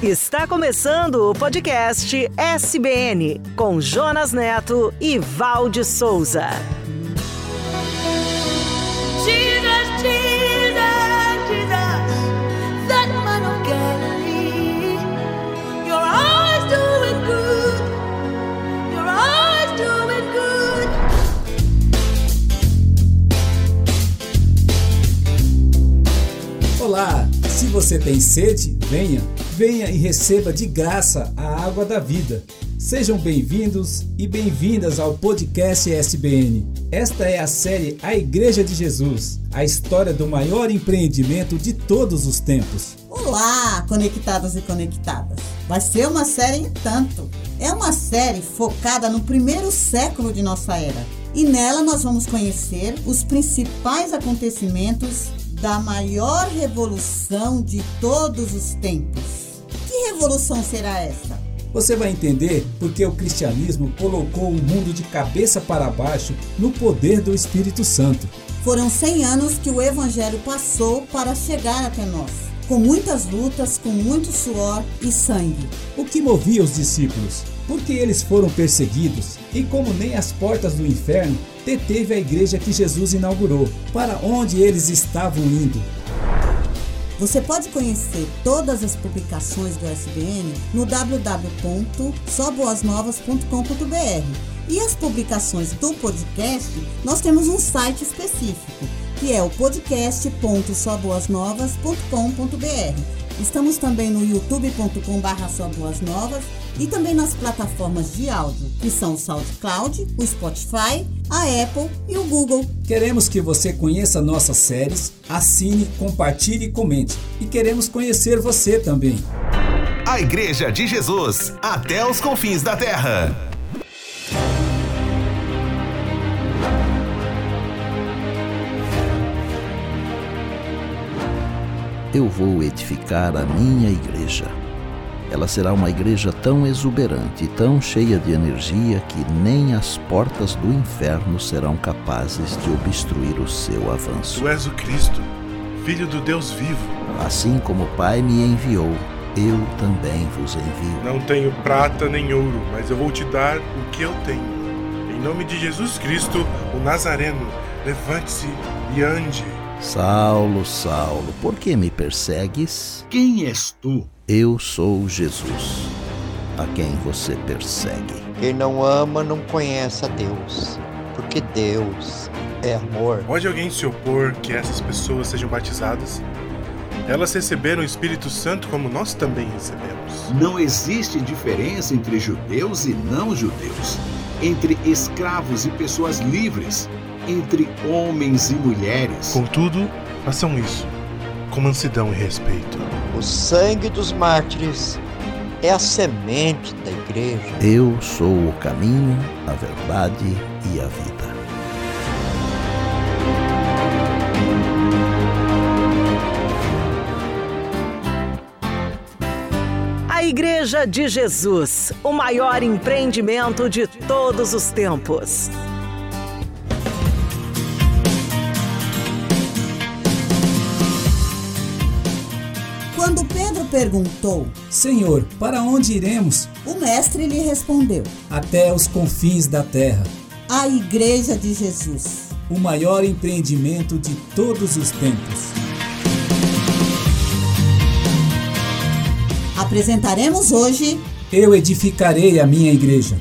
Está começando o podcast SBN com Jonas Neto e Valde Souza. Jesus, Jesus, Jesus, that man of Galilee. Your eyes doing good. Your eyes doing good. Olá, se você tem sede, venha, venha e receba de graça a água da vida. Sejam bem-vindos e bem-vindas ao podcast SBN. Esta é a série A Igreja de Jesus, a história do maior empreendimento de todos os tempos. Olá, conectados e conectadas. Vai ser uma série em tanto. É uma série focada no primeiro século de nossa era. E nela nós vamos conhecer os principais acontecimentos da maior revolução de todos os tempos. Que revolução será essa? Você vai entender porque o cristianismo colocou o mundo de cabeça para baixo no poder do Espírito Santo. Foram 100 anos que o evangelho passou para chegar até nós, com muitas lutas, com muito suor e sangue. O que movia os discípulos? Porque eles foram perseguidos e, como nem as portas do inferno, deteve a igreja que Jesus inaugurou. Para onde eles estavam indo? Você pode conhecer todas as publicações do SBN no www.soboasnovas.com.br. E as publicações do podcast, nós temos um site específico, que é o podcast.soboasnovas.com.br. Estamos também no youtube.com.br soboasnovas e também nas plataformas de áudio, que são o SoundCloud, o Spotify, a Apple e o Google. Queremos que você conheça nossas séries, assine, compartilhe e comente. E queremos conhecer você também. A Igreja de Jesus, até os confins da terra. Eu vou edificar a minha igreja. Ela será uma igreja tão exuberante tão cheia de energia que nem as portas do inferno serão capazes de obstruir o seu avanço. Tu és o Cristo, Filho do Deus vivo. Assim como o Pai me enviou, eu também vos envio. Não tenho prata nem ouro, mas eu vou te dar o que eu tenho. Em nome de Jesus Cristo, o Nazareno, levante-se e ande. Saulo, Saulo, por que me persegues? Quem és tu? Eu sou Jesus, a quem você persegue. Quem não ama não conhece a Deus, porque Deus é amor. Pode alguém se opor que essas pessoas sejam batizadas? Elas receberam o Espírito Santo como nós também recebemos. Não existe diferença entre judeus e não judeus, entre escravos e pessoas livres, entre homens e mulheres. Contudo, façam isso com mansidão e respeito. O sangue dos mártires é a semente da igreja. Eu sou o caminho, a verdade e a vida. A Igreja de Jesus, o maior empreendimento de todos os tempos. Perguntou, Senhor, para onde iremos? o mestre lhe respondeu: Até os confins da terra. A Igreja de Jesus. O maior empreendimento de todos os tempos. Apresentaremos hoje Eu edificarei a minha igreja.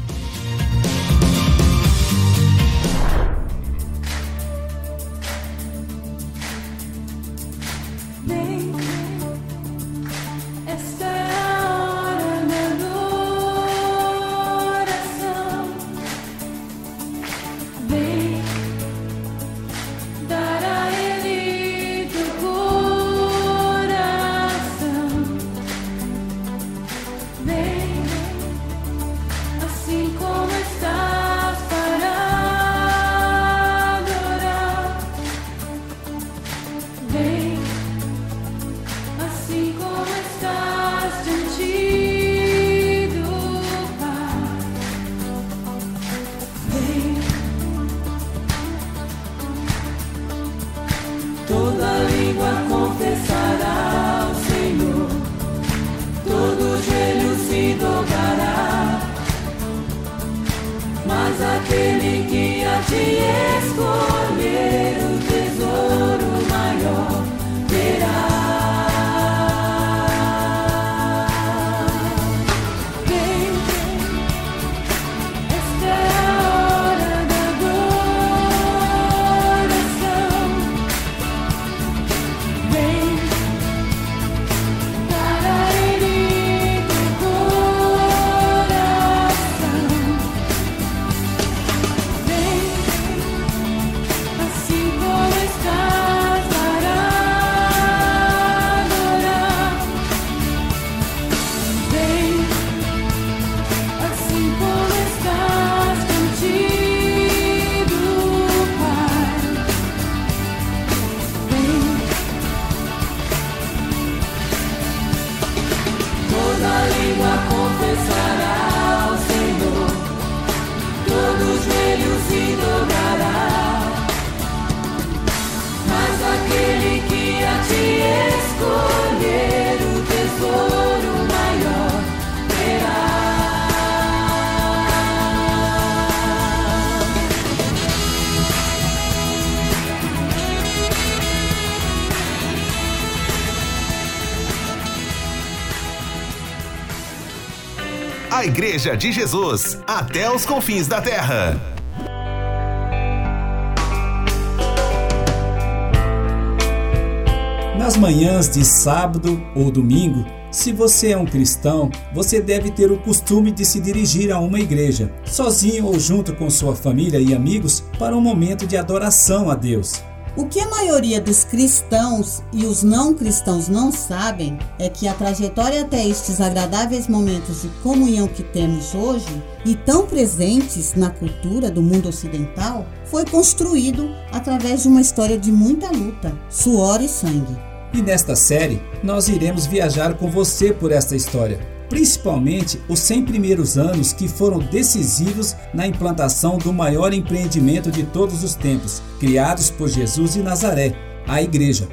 A Igreja de Jesus, até os confins da terra. Nas manhãs de sábado ou domingo, se você é um cristão, você deve ter o costume de se dirigir a uma igreja, sozinho ou junto com sua família e amigos, para um momento de adoração a Deus. O que a maioria dos cristãos e os não cristãos não sabem é que a trajetória até estes agradáveis momentos de comunhão que temos hoje e tão presentes na cultura do mundo ocidental foi construído através de uma história de muita luta, suor e sangue. E nesta série, nós iremos viajar com você por esta história, principalmente os 100 primeiros anos que foram decisivos na implantação do maior empreendimento de todos os tempos, criados por Jesus de Nazaré, a Igreja.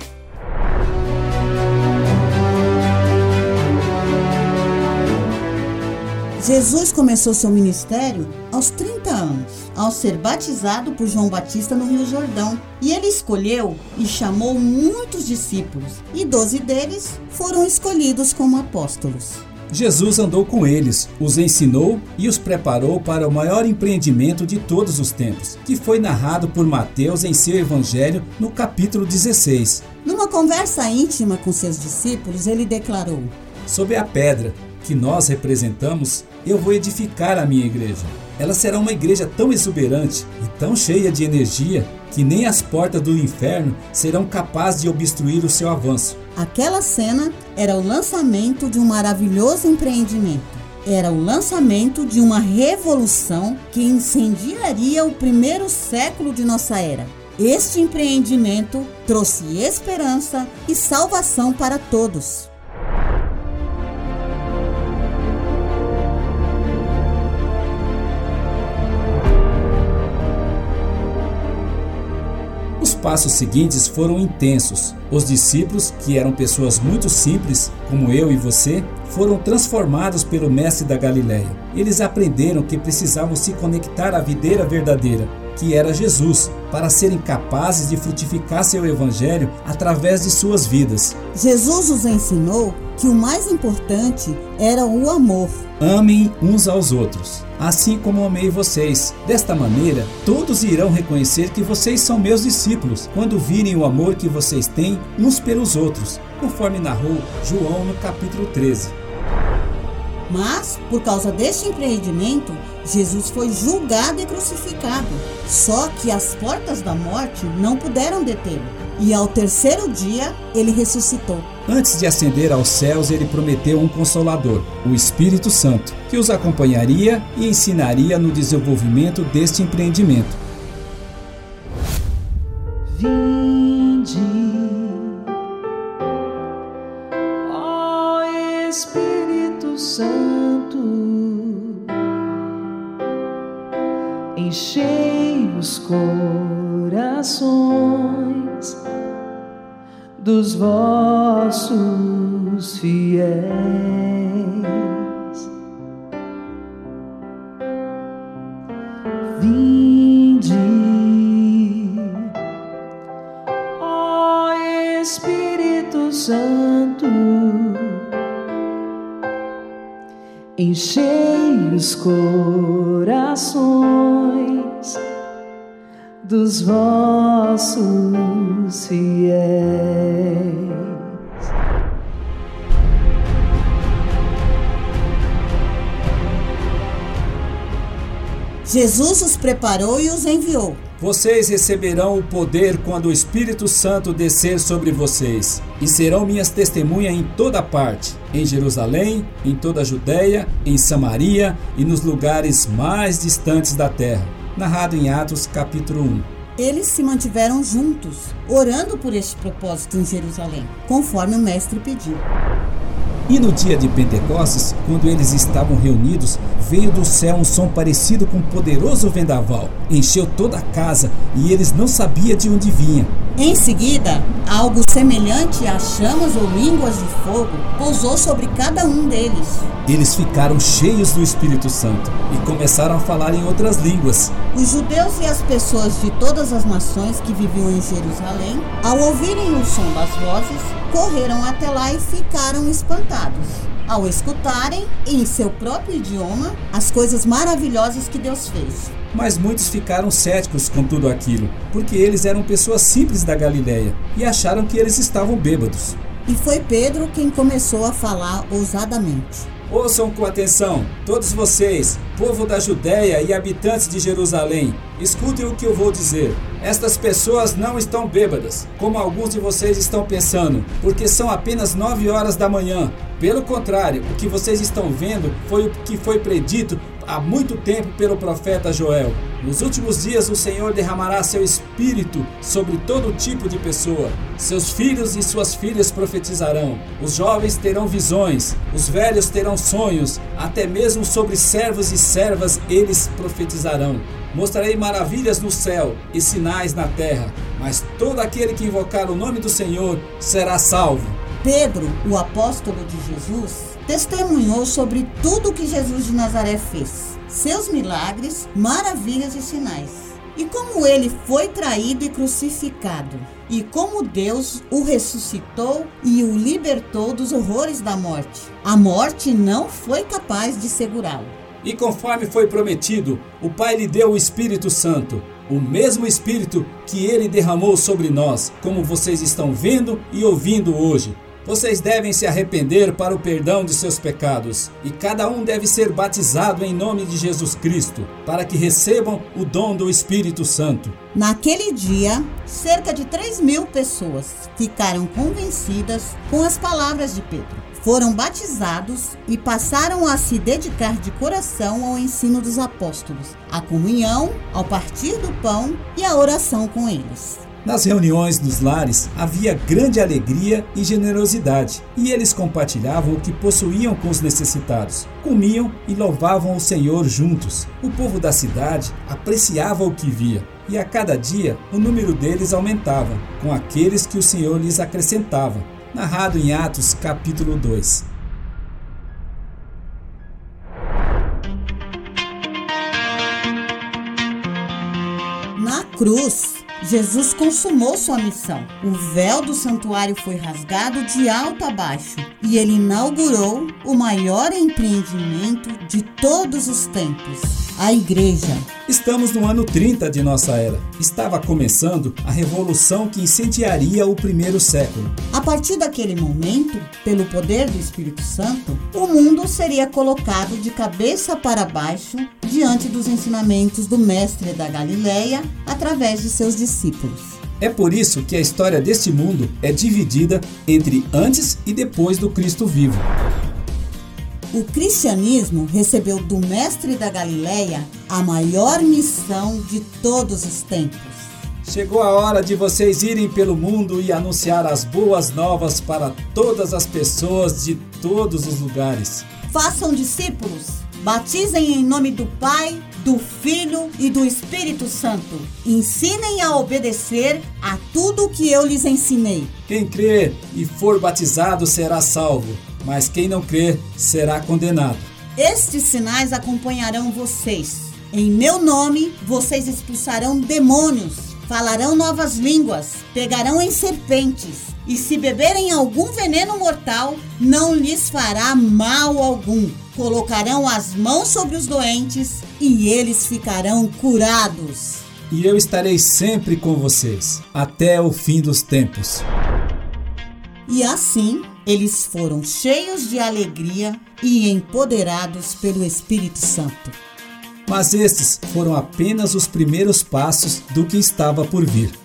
Jesus começou seu ministério aos 30 anos, ao ser batizado por João Batista no Rio Jordão. E ele escolheu e chamou muitos discípulos, e doze deles foram escolhidos como apóstolos. Jesus andou com eles, os ensinou e os preparou para o maior empreendimento de todos os tempos, que foi narrado por Mateus em seu Evangelho no capítulo 16. Numa conversa íntima com seus discípulos, ele declarou: Sob a pedra que nós representamos, eu vou edificar a minha igreja. Ela será uma igreja tão exuberante e tão cheia de energia que nem as portas do inferno serão capazes de obstruir o seu avanço. Aquela cena era o lançamento de um maravilhoso empreendimento. Era o lançamento de uma revolução que incendiaria o primeiro século de nossa era. Este empreendimento trouxe esperança e salvação para todos. Passos seguintes foram intensos. Os discípulos, que eram pessoas muito simples, como eu e você, foram transformados pelo Mestre da Galileia. Eles aprenderam que precisavam se conectar à videira verdadeira, que era Jesus, para serem capazes de frutificar seu evangelho através de suas vidas. Jesus os ensinou que o mais importante era o amor. Amem uns aos outros, assim como amei vocês. Desta maneira, todos irão reconhecer que vocês são meus discípulos, quando virem o amor que vocês têm uns pelos outros, conforme narrou João no capítulo 13. Mas, por causa deste empreendimento, Jesus foi julgado e crucificado. Só que as portas da morte não puderam detê-lo. E ao terceiro dia, ele ressuscitou. Antes de ascender aos céus, ele prometeu um consolador, o Espírito Santo, que os acompanharia e ensinaria no desenvolvimento deste empreendimento. Vinde, dos vossos fiéis. Vinde, ó Espírito Santo, enchei os corações dos vossos fiéis. Jesus os preparou e os enviou. Vocês receberão o poder quando o Espírito Santo descer sobre vocês, e serão minhas testemunhas em toda parte, em Jerusalém, em toda a Judéia, em Samaria e nos lugares mais distantes da terra. Narrado em Atos capítulo 1. Eles se mantiveram juntos, orando por este propósito em Jerusalém, conforme o mestre pediu. E no dia de Pentecostes, quando eles estavam reunidos, veio do céu um som parecido com um poderoso vendaval. Encheu toda a casa e eles não sabiam de onde vinha. Em seguida, algo semelhante a chamas ou línguas de fogo pousou sobre cada um deles. Eles ficaram cheios do Espírito Santo e começaram a falar em outras línguas. Os judeus e as pessoas de todas as nações que viviam em Jerusalém, ao ouvirem o som das vozes, correram até lá e ficaram espantados. Ao escutarem, em seu próprio idioma, as coisas maravilhosas que Deus fez. Mas muitos ficaram céticos com tudo aquilo, porque eles eram pessoas simples da Galiléia e acharam que eles estavam bêbados. E foi Pedro quem começou a falar ousadamente. Ouçam com atenção, todos vocês, povo da Judéia e habitantes de Jerusalém, escutem o que eu vou dizer. Estas pessoas não estão bêbadas, como alguns de vocês estão pensando, porque são apenas nove horas da manhã. Pelo contrário, o que vocês estão vendo foi o que foi predito há muito tempo pelo profeta Joel. Nos últimos dias o Senhor derramará seu espírito sobre todo tipo de pessoa. Seus filhos e suas filhas profetizarão. Os jovens terão visões, os velhos terão sonhos, até mesmo sobre servos e servas eles profetizarão. Mostrarei maravilhas no céu e sinais na terra, mas todo aquele que invocar o nome do Senhor será salvo. Pedro, o apóstolo de Jesus, testemunhou sobre tudo o que Jesus de Nazaré fez, seus milagres, maravilhas e sinais. E como ele foi traído e crucificado, e como Deus o ressuscitou e o libertou dos horrores da morte. A morte não foi capaz de segurá-lo. E conforme foi prometido, o Pai lhe deu o Espírito Santo, o mesmo Espírito que ele derramou sobre nós, como vocês estão vendo e ouvindo hoje. Vocês devem se arrepender para o perdão de seus pecados, e cada um deve ser batizado em nome de Jesus Cristo, para que recebam o dom do Espírito Santo. Naquele dia, cerca de 3 mil pessoas ficaram convencidas com as palavras de Pedro. Foram batizados e passaram a se dedicar de coração ao ensino dos apóstolos, à comunhão, ao partir do pão e à oração com eles. Nas reuniões nos lares havia grande alegria e generosidade, e eles compartilhavam o que possuíam com os necessitados, comiam e louvavam o Senhor juntos. O povo da cidade apreciava o que via, e a cada dia o número deles aumentava, com aqueles que o Senhor lhes acrescentava. Narrado em Atos, capítulo 2. Na cruz, Jesus consumou sua missão. O véu do santuário foi rasgado de alto a baixo e ele inaugurou o maior empreendimento de todos os tempos, a igreja. Estamos no ano 30 de nossa era. Estava começando a revolução que incendiaria o primeiro século. A partir daquele momento, pelo poder do Espírito Santo, o mundo seria colocado de cabeça para baixo diante dos ensinamentos do mestre da Galileia através de seus discípulos. É por isso que a história deste mundo é dividida entre antes e depois do Cristo vivo. O cristianismo recebeu do mestre da Galileia a maior missão de todos os tempos. Chegou a hora de vocês irem pelo mundo e anunciar as boas novas para todas as pessoas de todos os lugares. Façam discípulos, batizem em nome do Pai, do Filho e do Espírito Santo. Ensinem a obedecer a tudo o que eu lhes ensinei. Quem crer e for batizado será salvo, mas quem não crer será condenado. Estes sinais acompanharão vocês. Em meu nome, vocês expulsarão demônios. falarão novas línguas, pegarão em serpentes, e se beberem algum veneno mortal, não lhes fará mal algum. Colocarão as mãos sobre os doentes e eles ficarão curados. E eu estarei sempre com vocês, até o fim dos tempos. E assim eles foram cheios de alegria e empoderados pelo Espírito Santo. Mas estes foram apenas os primeiros passos do que estava por vir.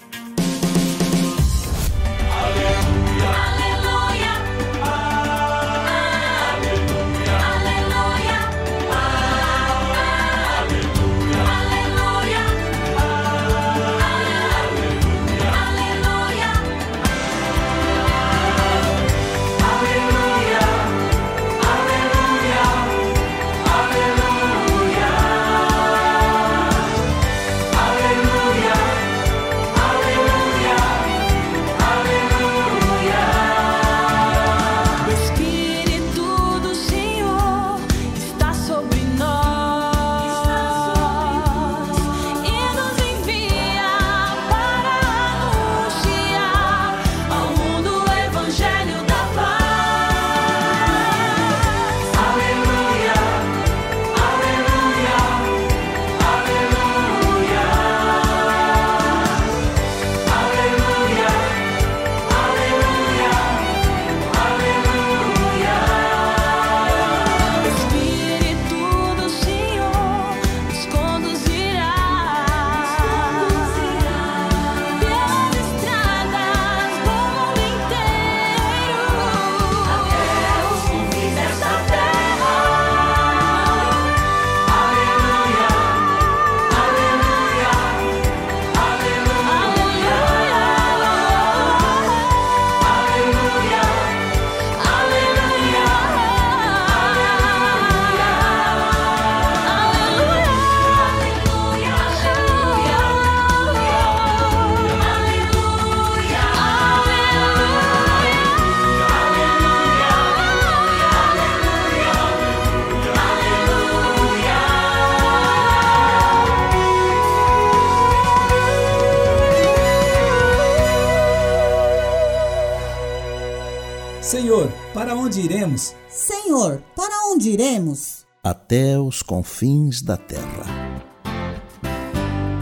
Onde iremos? Senhor, para onde iremos? Até os confins da terra.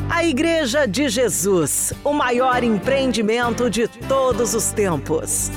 A Igreja de Jesus, o maior empreendimento de todos os tempos.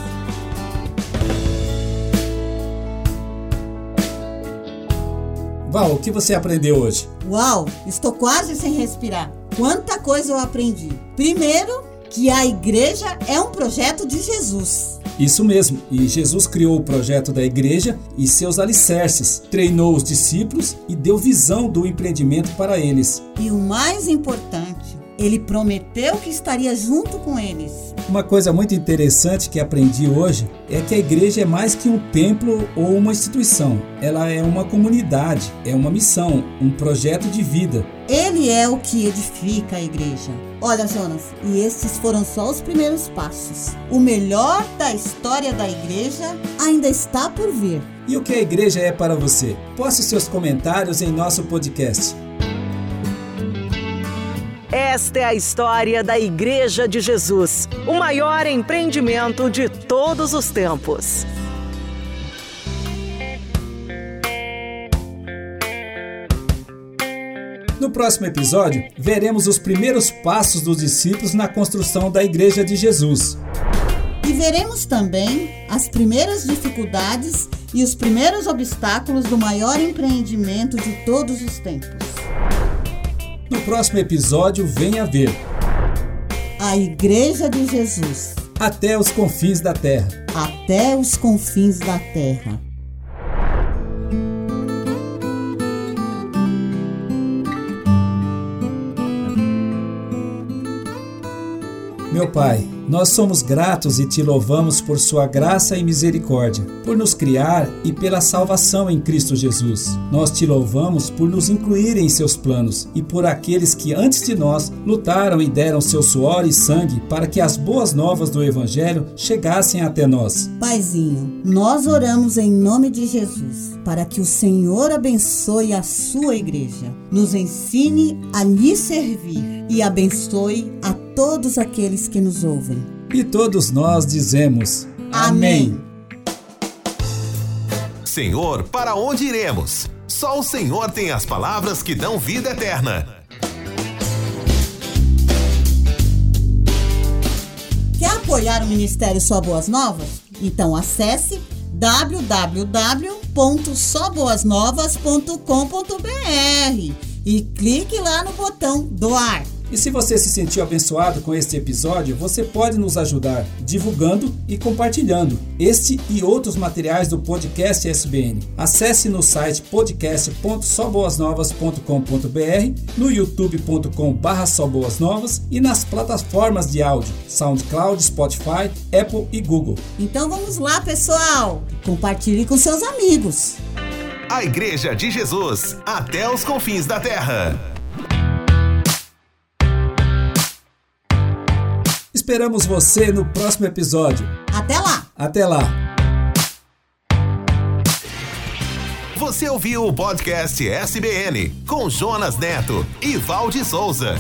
Val, o que você aprendeu hoje? Uau, estou quase sem respirar. Quanta coisa eu aprendi. Primeiro, que a igreja é um projeto de Jesus. Isso mesmo, e Jesus criou o projeto da igreja e seus alicerces, treinou os discípulos e deu visão do empreendimento para eles. E o mais importante, ele prometeu que estaria junto com eles. Uma coisa muito interessante que aprendi hoje é que a igreja é mais que um templo ou uma instituição. Ela é uma comunidade, é uma missão, um projeto de vida. Ele é o que edifica a igreja. Olha, Jonas, e esses foram só os primeiros passos. O melhor da história da igreja ainda está por vir. E o que a igreja é para você? Poste seus comentários em nosso podcast. Esta é a história da Igreja de Jesus, o maior empreendimento de todos os tempos. No próximo episódio, veremos os primeiros passos dos discípulos na construção da Igreja de Jesus. E veremos também as primeiras dificuldades e os primeiros obstáculos do maior empreendimento de todos os tempos. No próximo episódio, venha ver A Igreja de Jesus Até os confins da terra. até os confins da terra. Meu Pai, nós somos gratos e te louvamos por sua graça e misericórdia, por nos criar e pela salvação em Cristo Jesus. Nós te louvamos por nos incluir em seus planos e por aqueles que antes de nós lutaram e deram seu suor e sangue para que as boas novas do Evangelho chegassem até nós. Paizinho, nós oramos em nome de Jesus para que o Senhor abençoe a sua igreja, nos ensine a lhe servir e abençoe a todos aqueles que nos ouvem. E todos nós dizemos: Amém. Senhor, para onde iremos? Só o Senhor tem as palavras que dão vida eterna. Quer apoiar o Ministério Só Boas Novas? Então acesse www.soboasnovas.com.br e clique lá no botão doar. E se você se sentiu abençoado com este episódio, você pode nos ajudar divulgando e compartilhando este e outros materiais do podcast SBN. Acesse no site podcast.soboasnovas.com.br, no youtube.com.br soboasnovas e nas plataformas de áudio SoundCloud, Spotify, Apple e Google. Então vamos lá, pessoal! Compartilhe com seus amigos. A Igreja de Jesus, até os confins da terra. Esperamos você no próximo episódio. Até lá! Até lá! Você ouviu o podcast SBN com Jonas Neto e Valde Souza.